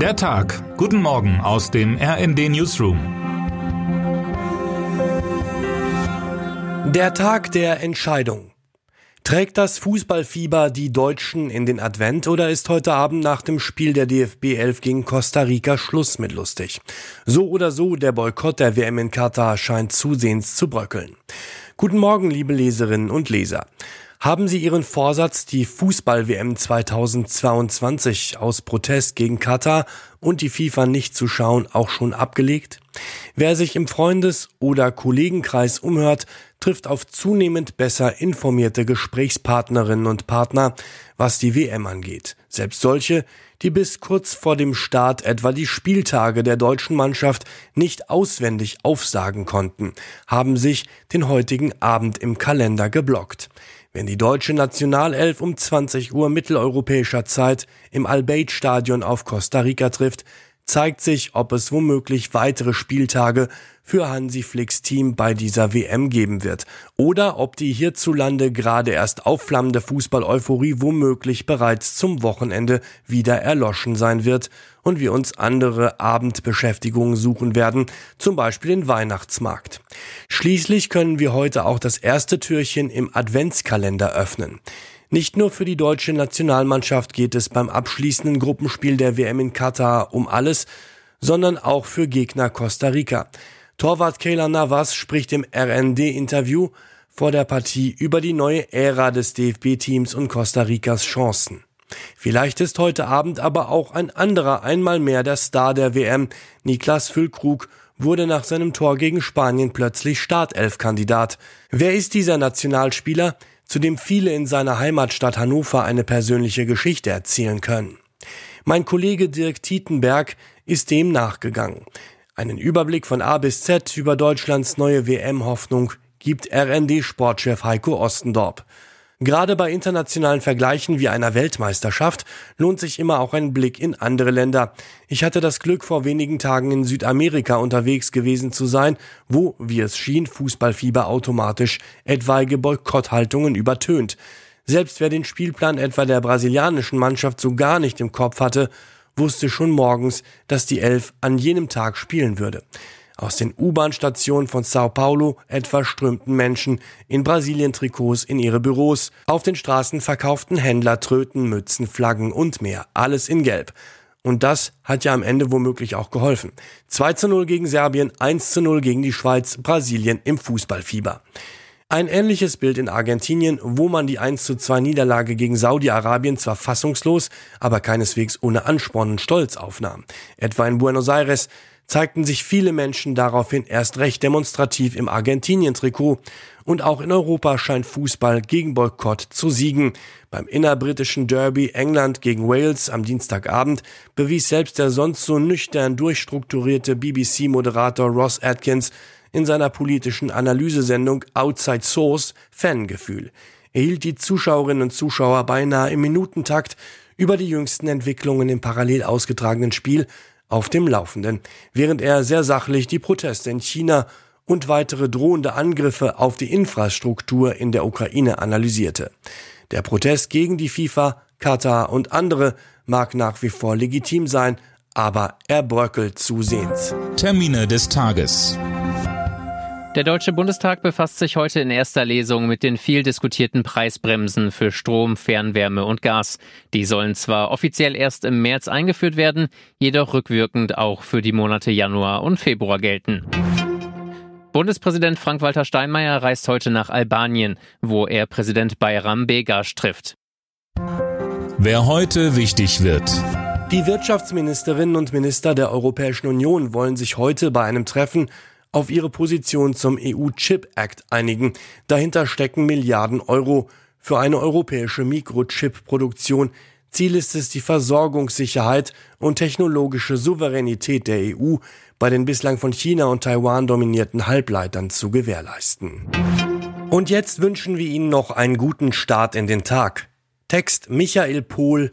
Der Tag. Guten Morgen aus dem RND Newsroom. Der Tag der Entscheidung. Trägt das Fußballfieber die Deutschen in den Advent oder ist heute Abend nach dem Spiel der DFB 11 gegen Costa Rica Schluss mit lustig? So oder so, der Boykott der WM in Katar scheint zusehends zu bröckeln. Guten Morgen, liebe Leserinnen und Leser. Haben Sie Ihren Vorsatz, die Fußball-WM 2022 aus Protest gegen Katar und die FIFA nicht zu schauen, auch schon abgelegt? Wer sich im Freundes- oder Kollegenkreis umhört, trifft auf zunehmend besser informierte Gesprächspartnerinnen und Partner, was die WM angeht. Selbst solche, die bis kurz vor dem Start etwa die Spieltage der deutschen Mannschaft nicht auswendig aufsagen konnten, haben sich den heutigen Abend im Kalender geblockt. Wenn die deutsche Nationalelf um 20 Uhr mitteleuropäischer Zeit im Al-Bayt-Stadion auf Costa Rica trifft, zeigt sich, ob es womöglich weitere Spieltage für Hansi Flicks Team bei dieser WM geben wird oder ob die hierzulande gerade erst aufflammende Fußball-Euphorie womöglich bereits zum Wochenende wieder erloschen sein wird und wir uns andere Abendbeschäftigungen suchen werden, zum Beispiel den Weihnachtsmarkt. Schließlich können wir heute auch das erste Türchen im Adventskalender öffnen. Nicht nur für die deutsche Nationalmannschaft geht es beim abschließenden Gruppenspiel der WM in Katar um alles, sondern auch für Gegner Costa Rica. Torwart Kayla Navas spricht im RND-Interview vor der Partie über die neue Ära des DFB-Teams und Costa Ricas Chancen. Vielleicht ist heute Abend aber auch ein anderer einmal mehr der Star der WM. Niklas Füllkrug wurde nach seinem Tor gegen Spanien plötzlich Startelf-Kandidat. Wer ist dieser Nationalspieler, zu dem viele in seiner Heimatstadt Hannover eine persönliche Geschichte erzählen können? Mein Kollege Dirk Tietenberg ist dem nachgegangen. Einen Überblick von A bis Z über Deutschlands neue WM-Hoffnung gibt RND-Sportchef Heiko Ostendorp. Gerade bei internationalen Vergleichen wie einer Weltmeisterschaft lohnt sich immer auch ein Blick in andere Länder. Ich hatte das Glück, vor wenigen Tagen in Südamerika unterwegs gewesen zu sein, wo, wie es schien, Fußballfieber automatisch etwaige Boykotthaltungen übertönt. Selbst wer den Spielplan etwa der brasilianischen Mannschaft so gar nicht im Kopf hatte, wusste schon morgens, dass die Elf an jenem Tag spielen würde. Aus den U-Bahn-Stationen von Sao Paulo etwa strömten Menschen in Brasilien-Trikots in ihre Büros. Auf den Straßen verkauften Händler Tröten, Mützen, Flaggen und mehr. Alles in Gelb. Und das hat ja am Ende womöglich auch geholfen. 2 zu 0 gegen Serbien, 1 zu 0 gegen die Schweiz, Brasilien im Fußballfieber. Ein ähnliches Bild in Argentinien, wo man die 1 zu 2 Niederlage gegen Saudi-Arabien zwar fassungslos, aber keineswegs ohne Ansporn und Stolz aufnahm. Etwa in Buenos Aires zeigten sich viele Menschen daraufhin erst recht demonstrativ im Argentinien-Trikot. Und auch in Europa scheint Fußball gegen Boykott zu siegen. Beim innerbritischen Derby England gegen Wales am Dienstagabend bewies selbst der sonst so nüchtern durchstrukturierte BBC-Moderator Ross Atkins in seiner politischen Analysesendung Outside Source Fangefühl. Er hielt die Zuschauerinnen und Zuschauer beinahe im Minutentakt über die jüngsten Entwicklungen im parallel ausgetragenen Spiel auf dem Laufenden, während er sehr sachlich die Proteste in China und weitere drohende Angriffe auf die Infrastruktur in der Ukraine analysierte. Der Protest gegen die FIFA, Katar und andere mag nach wie vor legitim sein, aber er bröckelt zusehends. Termine des Tages. Der Deutsche Bundestag befasst sich heute in erster Lesung mit den viel diskutierten Preisbremsen für Strom, Fernwärme und Gas. Die sollen zwar offiziell erst im März eingeführt werden, jedoch rückwirkend auch für die Monate Januar und Februar gelten. Bundespräsident Frank-Walter Steinmeier reist heute nach Albanien, wo er Präsident Bayram Begasch trifft. Wer heute wichtig wird. Die Wirtschaftsministerinnen und Minister der Europäischen Union wollen sich heute bei einem Treffen auf ihre Position zum EU-Chip Act einigen. Dahinter stecken Milliarden Euro für eine europäische Mikrochip-Produktion. Ziel ist es, die Versorgungssicherheit und technologische Souveränität der EU bei den bislang von China und Taiwan dominierten Halbleitern zu gewährleisten. Und jetzt wünschen wir Ihnen noch einen guten Start in den Tag. Text Michael Pohl